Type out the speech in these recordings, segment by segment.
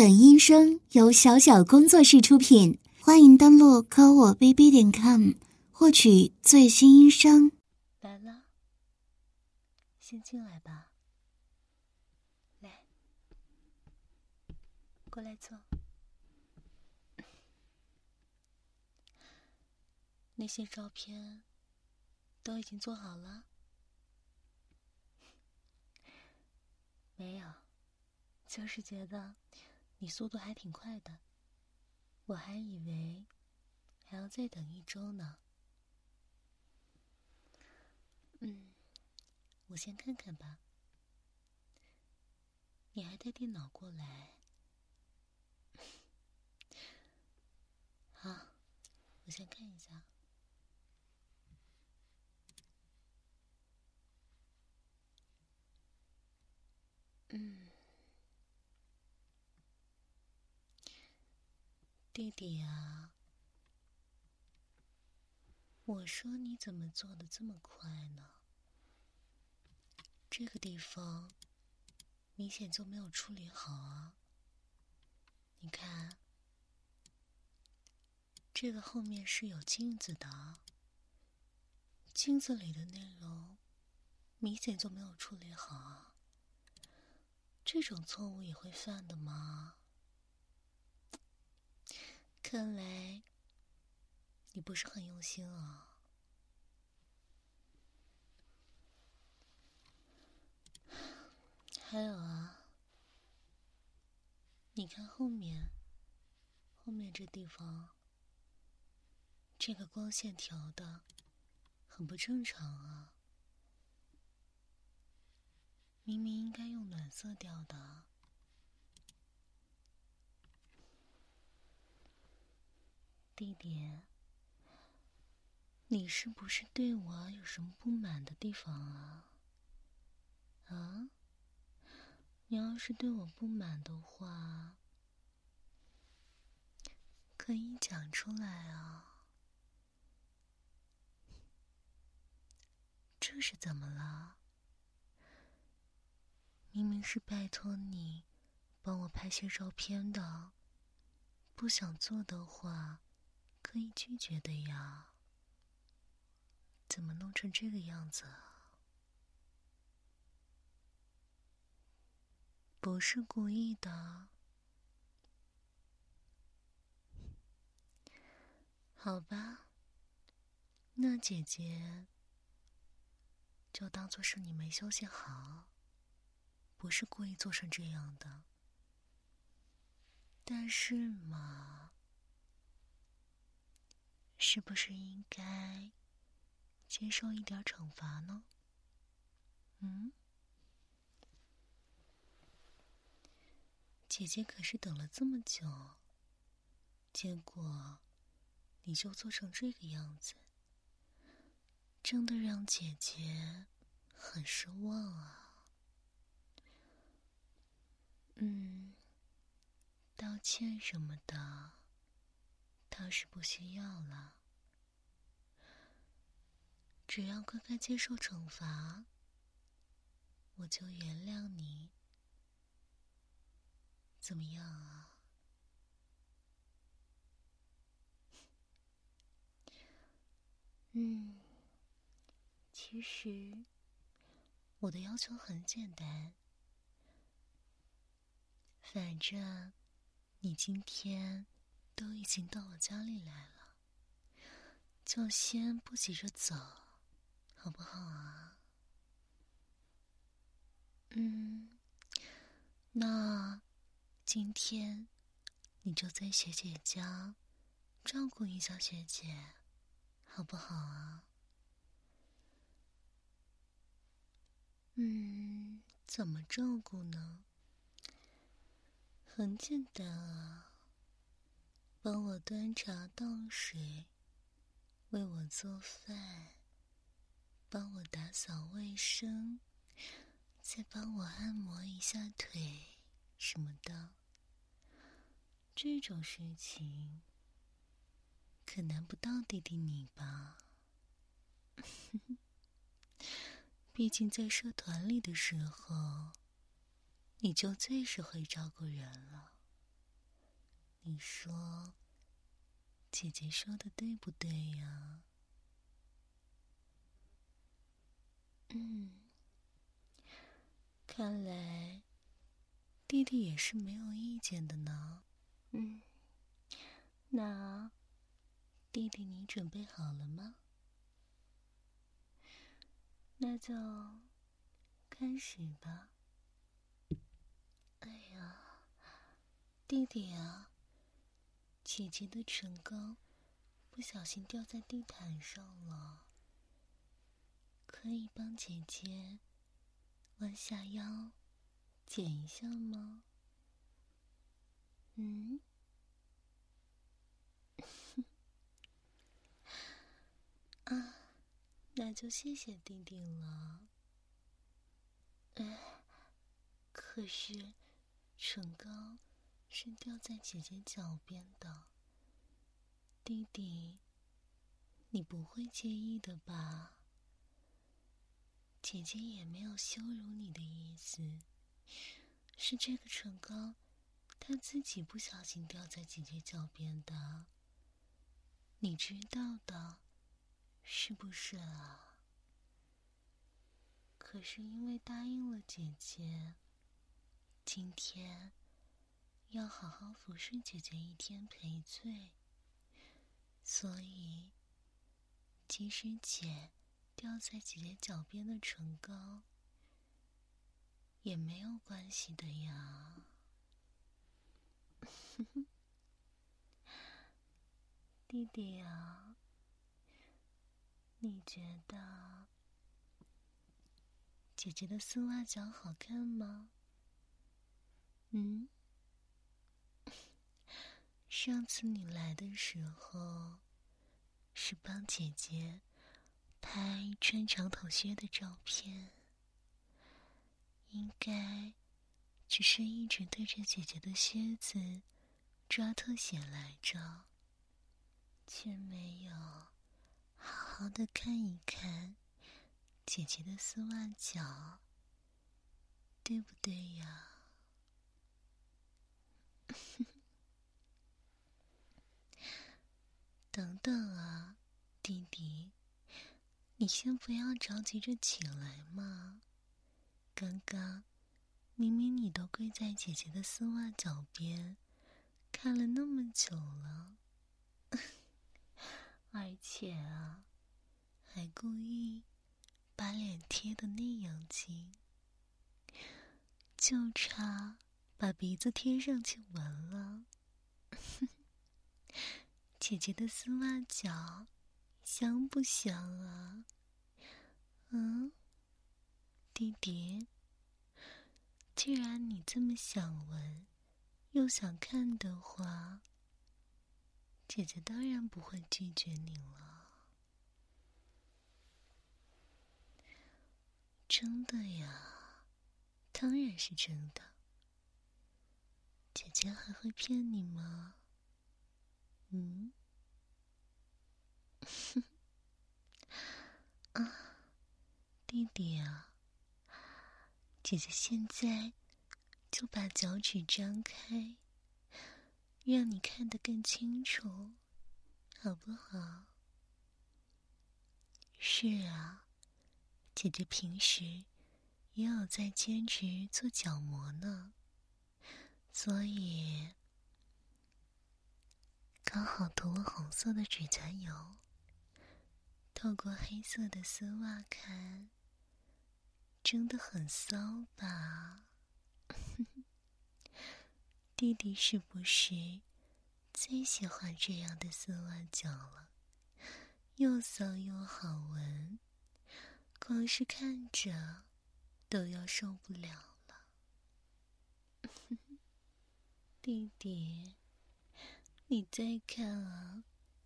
本音声由小小工作室出品，欢迎登录科我 bb 点 com 获取最新音声。来了，先进来吧。来，过来坐。那些照片都已经做好了？没有，就是觉得。你速度还挺快的，我还以为还要再等一周呢。嗯，我先看看吧。你还带电脑过来？好，我先看一下。嗯。弟弟啊，我说你怎么做的这么快呢？这个地方明显就没有处理好啊！你看，这个后面是有镜子的，镜子里的内容明显就没有处理好啊！这种错误也会犯的吗？看来你不是很用心啊。还有啊，你看后面，后面这地方，这个光线调的很不正常啊。明明应该用暖色调的。弟弟，你是不是对我有什么不满的地方啊？啊？你要是对我不满的话，可以讲出来啊。这是怎么了？明明是拜托你帮我拍些照片的，不想做的话。可以拒绝的呀，怎么弄成这个样子啊？不是故意的，好吧，那姐姐就当做是你没休息好，不是故意做成这样的。但是嘛。是不是应该接受一点惩罚呢？嗯，姐姐可是等了这么久，结果你就做成这个样子，真的让姐姐很失望啊。嗯，道歉什么的。倒是不需要了，只要乖乖接受惩罚，我就原谅你。怎么样啊？嗯，其实我的要求很简单，反正你今天。都已经到我家里来了，就先不急着走，好不好啊？嗯，那今天你就在学姐家照顾一下学姐，好不好啊？嗯，怎么照顾呢？很简单啊。帮我端茶倒水，为我做饭，帮我打扫卫生，再帮我按摩一下腿什么的。这种事情可难不到弟弟你吧？毕竟在社团里的时候，你就最是会照顾人了。你说，姐姐说的对不对呀？嗯，看来弟弟也是没有意见的呢。嗯，那弟弟你准备好了吗？那就开始吧。哎呀，弟弟啊，姐姐的唇膏不小心掉在地毯上了，可以帮姐姐弯下腰捡一下吗？嗯？啊。那就谢谢弟弟了。哎，可是唇膏是掉在姐姐脚边的，弟弟，你不会介意的吧？姐姐也没有羞辱你的意思，是这个唇膏，它自己不小心掉在姐姐脚边的，你知道的。是不是啊？可是因为答应了姐姐，今天要好好服侍姐姐一天赔罪，所以即使姐掉在姐姐脚边的唇膏也没有关系的呀，弟弟啊。你觉得姐姐的丝袜脚好看吗？嗯，上次你来的时候是帮姐姐拍穿长筒靴的照片，应该只是一直对着姐姐的靴子抓特写来着，却没有。好好的看一看姐姐的丝袜脚，对不对呀？等等啊，弟弟，你先不要着急着起来嘛。刚刚明明你都跪在姐姐的丝袜脚边看了那么久了。而且啊，还故意把脸贴的那样近，就差把鼻子贴上去闻了。姐姐的丝袜脚香不香啊？嗯，弟弟，既然你这么想闻，又想看的话。姐姐当然不会拒绝你了，真的呀，当然是真的。姐姐还会骗你吗？嗯？啊，弟弟啊，姐姐现在就把脚趾张开。让你看得更清楚，好不好？是啊，姐姐平时也有在兼职做角膜呢，所以刚好涂了红色的指甲油。透过黑色的丝袜看，真的很骚吧？弟弟是不是最喜欢这样的丝袜脚了？又骚又好闻，光是看着都要受不了了。弟弟，你再看啊，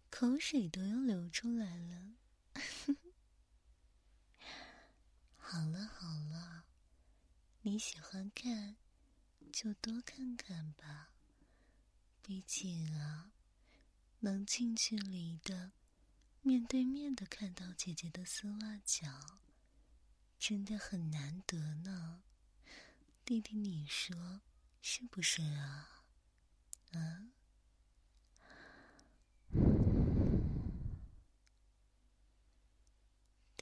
口水都要流出来了。好了好了，你喜欢看。就多看看吧，毕竟啊，能近距离的、面对面的看到姐姐的丝袜脚，真的很难得呢。弟弟，你说是不是啊？啊？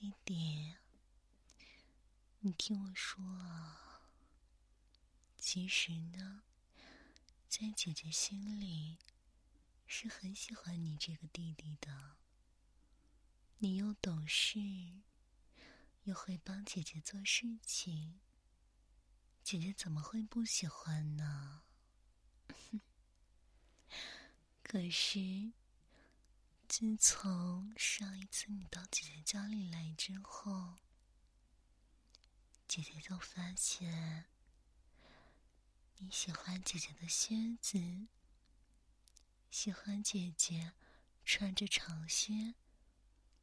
弟弟你听我说啊，其实呢，在姐姐心里是很喜欢你这个弟弟的。你又懂事，又会帮姐姐做事情，姐姐怎么会不喜欢呢？可是，自从上一次你到姐姐家里来之后，姐姐就发现你喜欢姐姐的靴子，喜欢姐姐穿着长靴。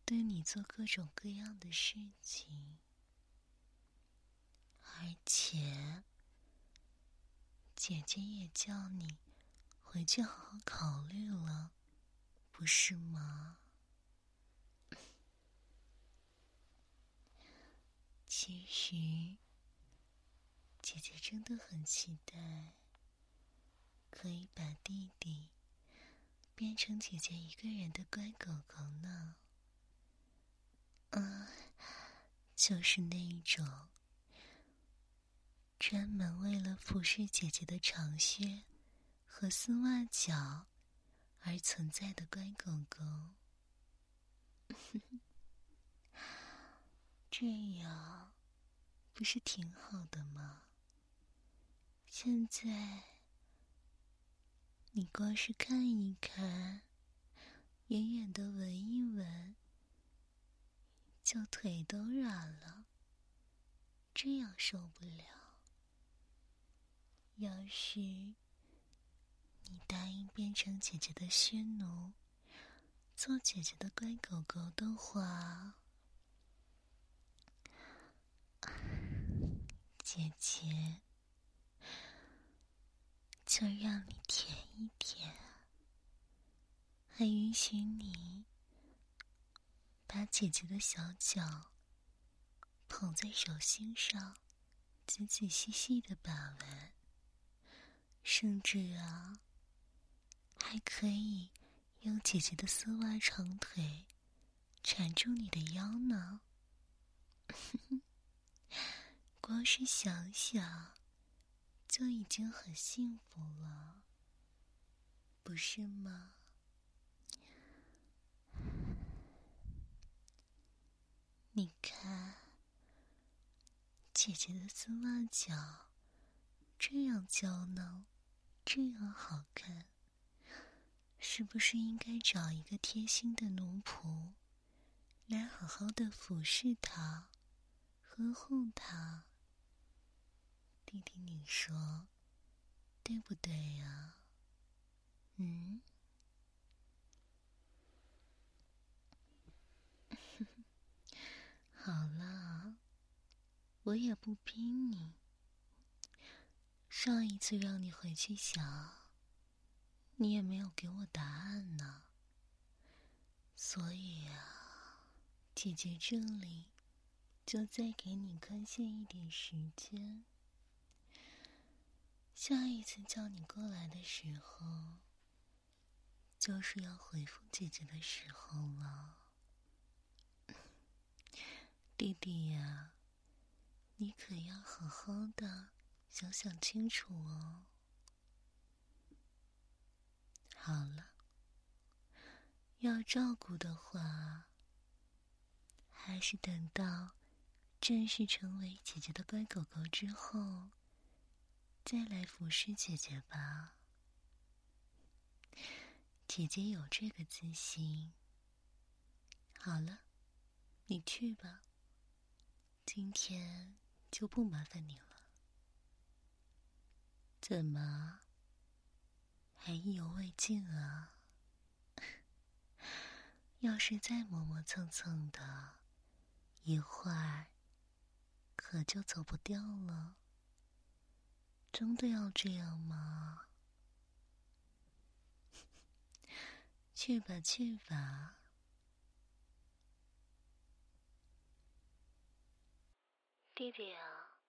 对你做各种各样的事情，而且姐姐也叫你回去好好考虑了，不是吗？其实，姐姐真的很期待可以把弟弟变成姐姐一个人的乖狗狗呢。嗯，就是那一种专门为了服侍姐姐的长靴和丝袜脚而存在的乖狗狗。这样不是挺好的吗？现在你光是看一看，远远的闻一闻。就腿都软了，这样受不了。要是你答应变成姐姐的靴奴，做姐姐的乖狗狗的话，姐姐就让你舔一舔，还允许你。把姐姐的小脚捧在手心上，仔仔细细的把玩，甚至啊，还可以用姐姐的丝袜长腿缠住你的腰呢。光是想想，就已经很幸福了，不是吗？你看，姐姐的丝袜脚这样娇嫩，这样好看，是不是应该找一个贴心的奴仆来好好的服侍他、呵护他？弟弟，你说对不对呀？嗯。好了，我也不逼你。上一次让你回去想，你也没有给我答案呢。所以啊，姐姐这里就再给你宽限一点时间。下一次叫你过来的时候，就是要回复姐姐的时候了。弟弟呀，你可要好好的想想清楚哦。好了，要照顾的话，还是等到正式成为姐姐的乖狗狗之后，再来服侍姐姐吧。姐姐有这个自信。好了，你去吧。今天就不麻烦你了。怎么还意犹未尽啊？要是再磨磨蹭蹭的，一会儿可就走不掉了。真的要这样吗？去吧，去吧。弟弟啊，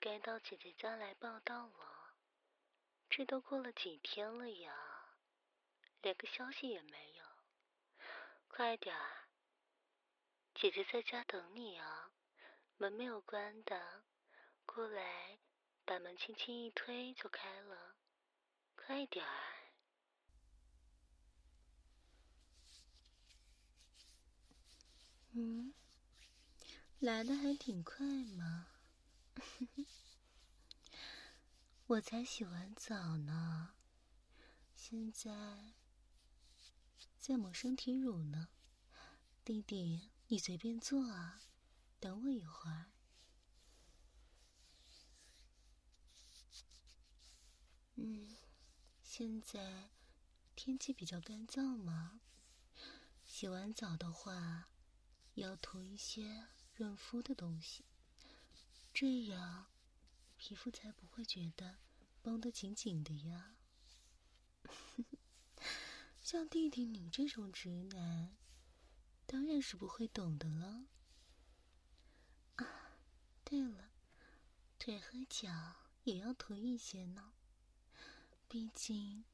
该到姐姐家来报道了。这都过了几天了呀，连个消息也没有。快点儿，姐姐在家等你啊！门没有关的，过来，把门轻轻一推就开了，快点儿。嗯，来的还挺快嘛。我才洗完澡呢，现在在抹身体乳呢。弟弟，你随便坐啊，等我一会儿。嗯，现在天气比较干燥嘛，洗完澡的话，要涂一些润肤的东西，这样皮肤才不会觉得绷得紧紧的呀。像弟弟你这种直男。当然是不会懂的了。啊，对了，腿和脚也要涂一些呢。毕竟，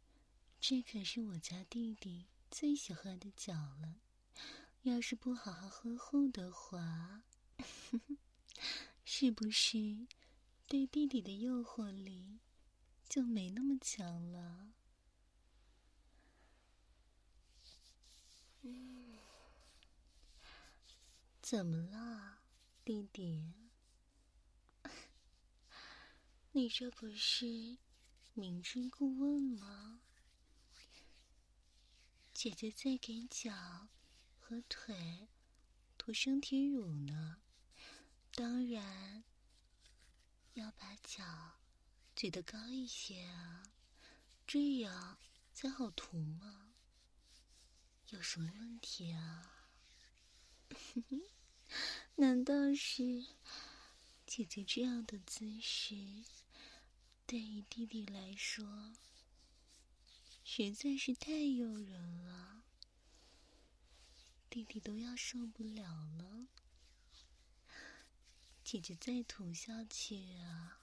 这可是我家弟弟最喜欢的脚了。要是不好好呵护的话，是不是对弟弟的诱惑力就没那么强了？嗯。怎么了，弟弟？你这不是明知故问吗？姐姐在给脚和腿涂身体乳呢，当然要把脚举得高一些啊，这样才好涂嘛。有什么问题啊？难道是姐姐这样的姿势，对于弟弟来说实在是太诱人了？弟弟都要受不了了，姐姐再涂下去啊，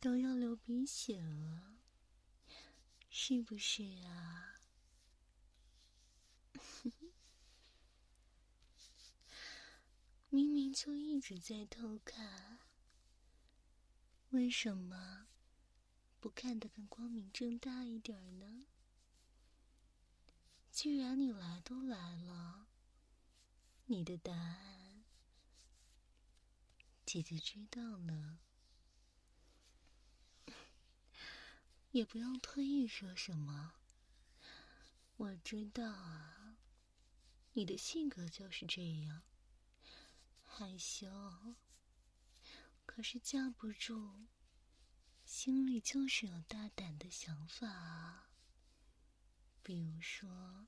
都要流鼻血了，是不是啊？明明就一直在偷看，为什么不看得更光明正大一点呢？既然你来都来了，你的答案姐姐知道了，也不用特意说什么。我知道啊，你的性格就是这样。害羞，可是架不住，心里就是有大胆的想法啊。比如说，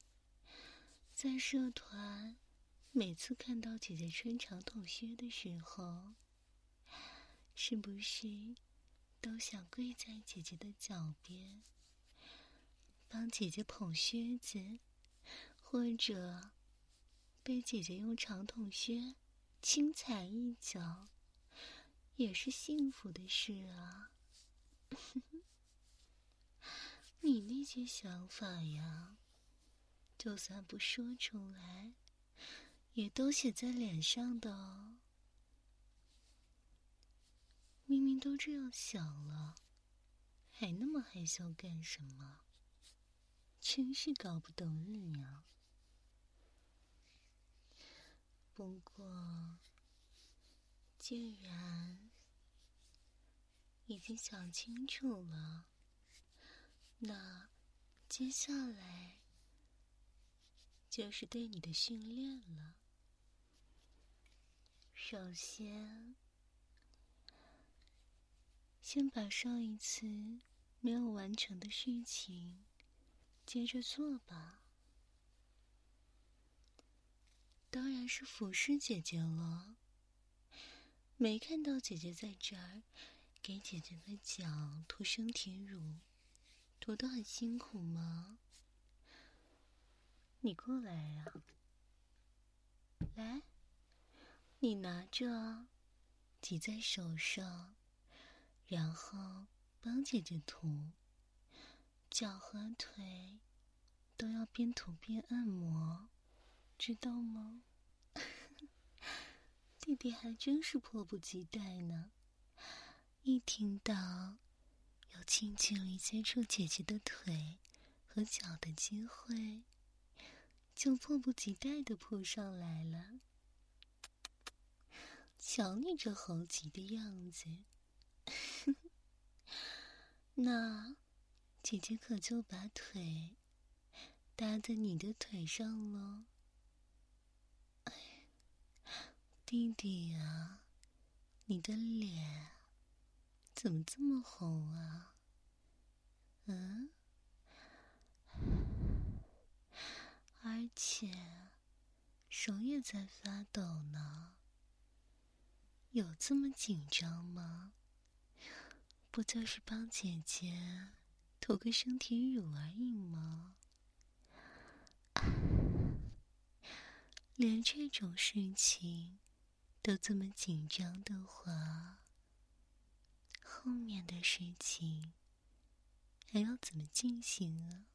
在社团，每次看到姐姐穿长筒靴的时候，是不是都想跪在姐姐的脚边，帮姐姐捧靴子，或者被姐姐用长筒靴？轻踩一脚，也是幸福的事啊！你那些想法呀，就算不说出来，也都写在脸上的哦。明明都这样想了，还那么害羞干什么？真是搞不懂你啊！不过，既然已经想清楚了，那接下来就是对你的训练了。首先，先把上一次没有完成的事情接着做吧。当然是服侍姐姐了。没看到姐姐在这儿给姐姐的脚涂身体乳，涂的很辛苦吗？你过来呀，来，你拿着，挤在手上，然后帮姐姐涂，脚和腿都要边涂边按摩。知道吗，弟弟还真是迫不及待呢。一听到有近距离接触姐姐的腿和脚的机会，就迫不及待的扑上来了。瞧你这猴急的样子，那姐姐可就把腿搭在你的腿上了。弟弟呀，你的脸怎么这么红啊？嗯，而且手也在发抖呢。有这么紧张吗？不就是帮姐姐涂个身体乳而已吗？连这种事情都这么紧张的话，后面的事情还要怎么进行啊？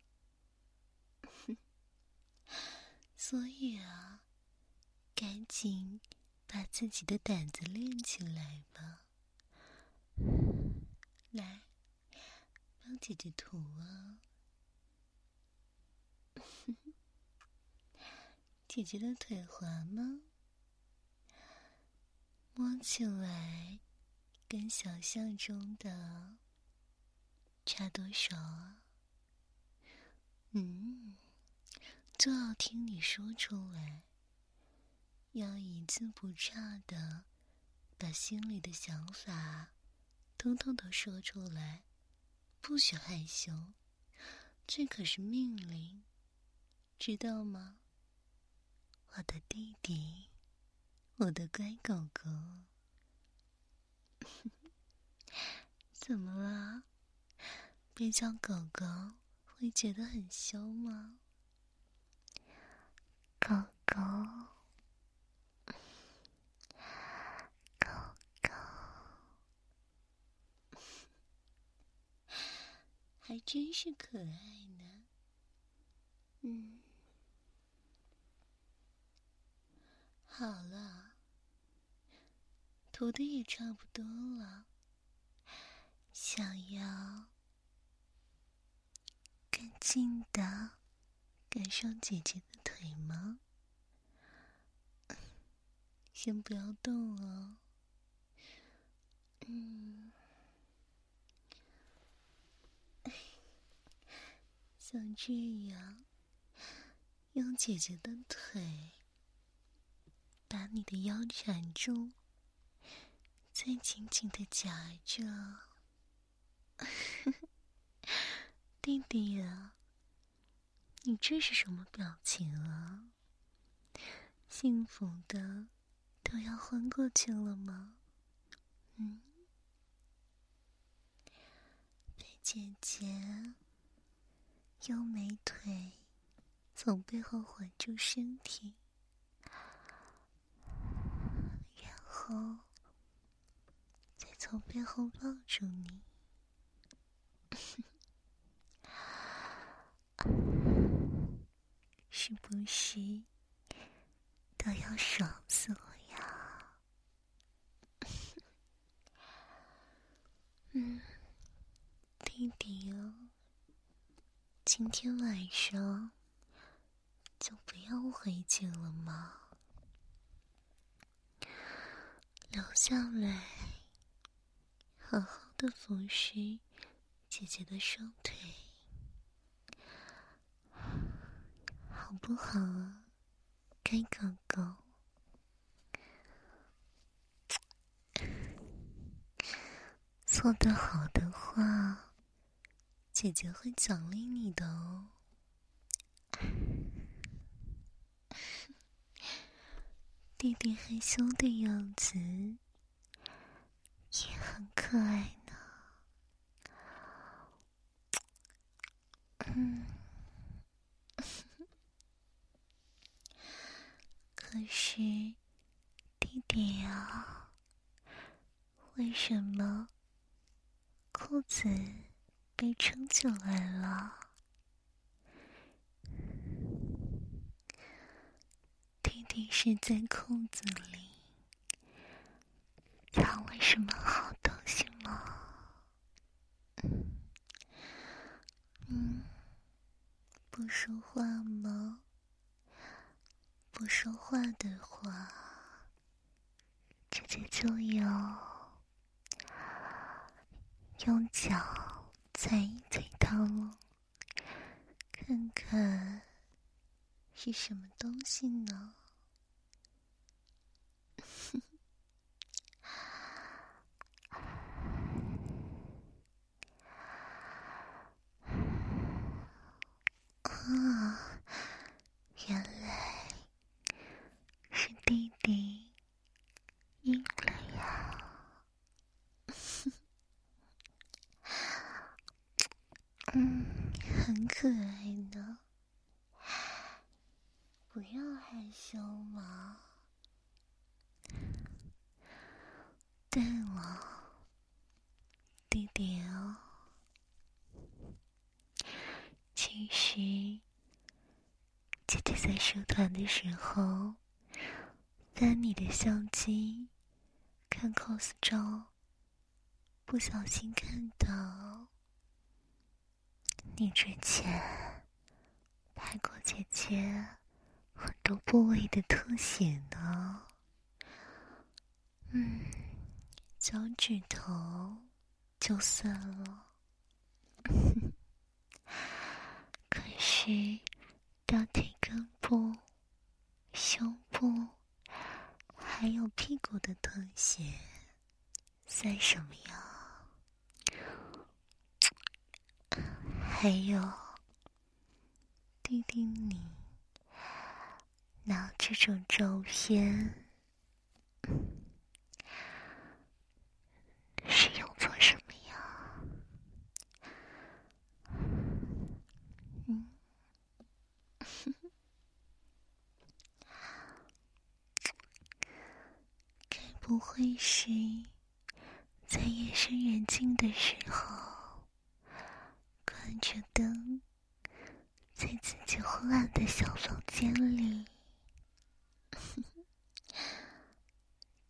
所以啊，赶紧。把自己的胆子练起来吧！来，帮姐姐涂啊！姐姐的腿滑吗？摸起来跟想象中的差多少啊？嗯，就要听你说出来。要一字不差的把心里的想法通通都说出来，不许害羞，这可是命令，知道吗？我的弟弟，我的乖狗狗，怎么了？被叫狗狗会觉得很羞吗？狗狗。还真是可爱呢，嗯，好了，涂的也差不多了，想要更近的感受姐姐的腿吗？先不要动哦，嗯。像这样，用姐姐的腿把你的腰缠住，再紧紧的夹着。弟弟呀，你这是什么表情啊？幸福的都要昏过去了吗？嗯，被姐姐。用美腿从背后环住身体，然后再从背后抱住你，是不是都要爽死我呀？嗯，弟弟哦。今天晚上就不要回去了吗？留下来，好好的服侍姐姐的双腿，好不好啊，该狗狗？做得好的话。姐姐会奖励你的哦，弟弟害羞的样子也很可爱呢。嗯，可是弟弟啊，为什么裤子？被撑起来了，弟弟是在裤子里藏了什么好东西吗？嗯，不说话吗？不说话的话，姐姐就要用脚猜一猜它了，看看是什么东西呢？啊，原来是弟弟硬了呀！嗯，很可爱呢，不要害羞嘛。对了，弟弟哦。其实，姐姐在社团的时候翻你的相机看 cos 照，不小心看到你之前拍过姐姐很多部位的特写呢。嗯，脚趾头就算了。可是，大腿根部、胸部，还我的拖鞋，算什么呀？还有，弟弟你拿这种照片。不会是在夜深人静的时候，关着灯，在自己昏暗的小房间里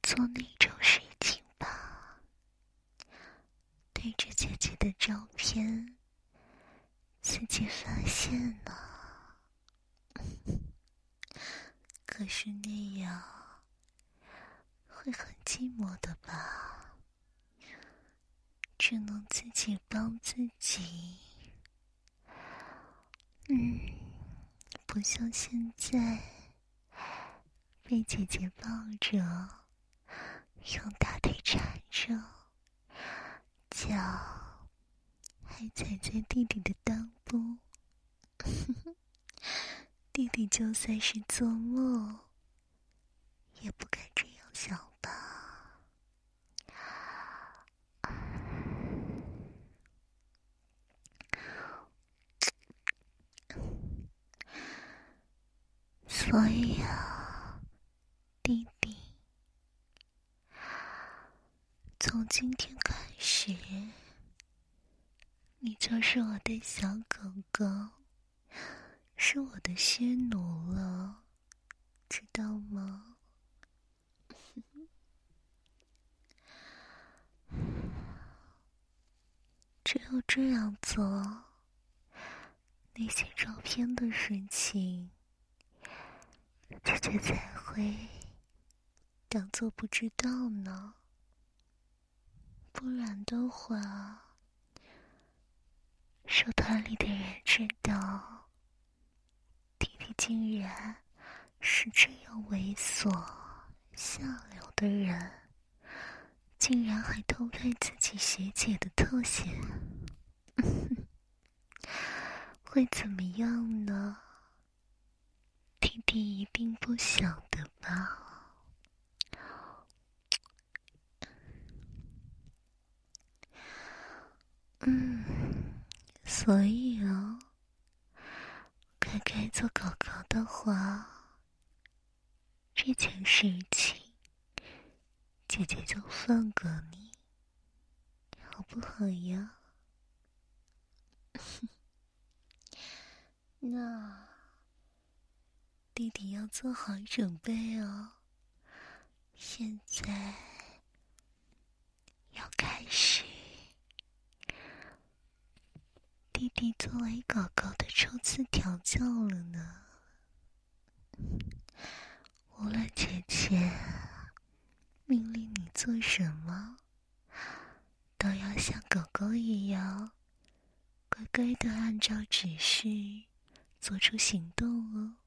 做那种事情吧？对着姐姐的照片，自现了，可是那样。会很寂寞的吧？只能自己帮自己。嗯，不像现在被姐姐抱着，用大腿缠着，脚还踩在弟弟的裆部。弟弟就算是做梦，也不敢这样想吧。所以啊，弟弟，从今天开始，你就是我的小狗狗，是我的仙奴了，知道吗？只有这样做，那些照片的事情。姐姐才会当做不知道呢，不然的话，社团里的人知道弟弟竟然是这样猥琐下流的人，竟然还偷拍自己学姐的特写，会怎么样呢？弟弟一定不晓得吧？嗯，所以哦，做狗狗的话，这件事情，姐姐就放过你，好不好呀？那。弟弟要做好准备哦。现在要开始弟弟作为狗狗的初次调教了呢。无论姐姐命令你做什么，都要像狗狗一样，乖乖的按照指示做出行动哦。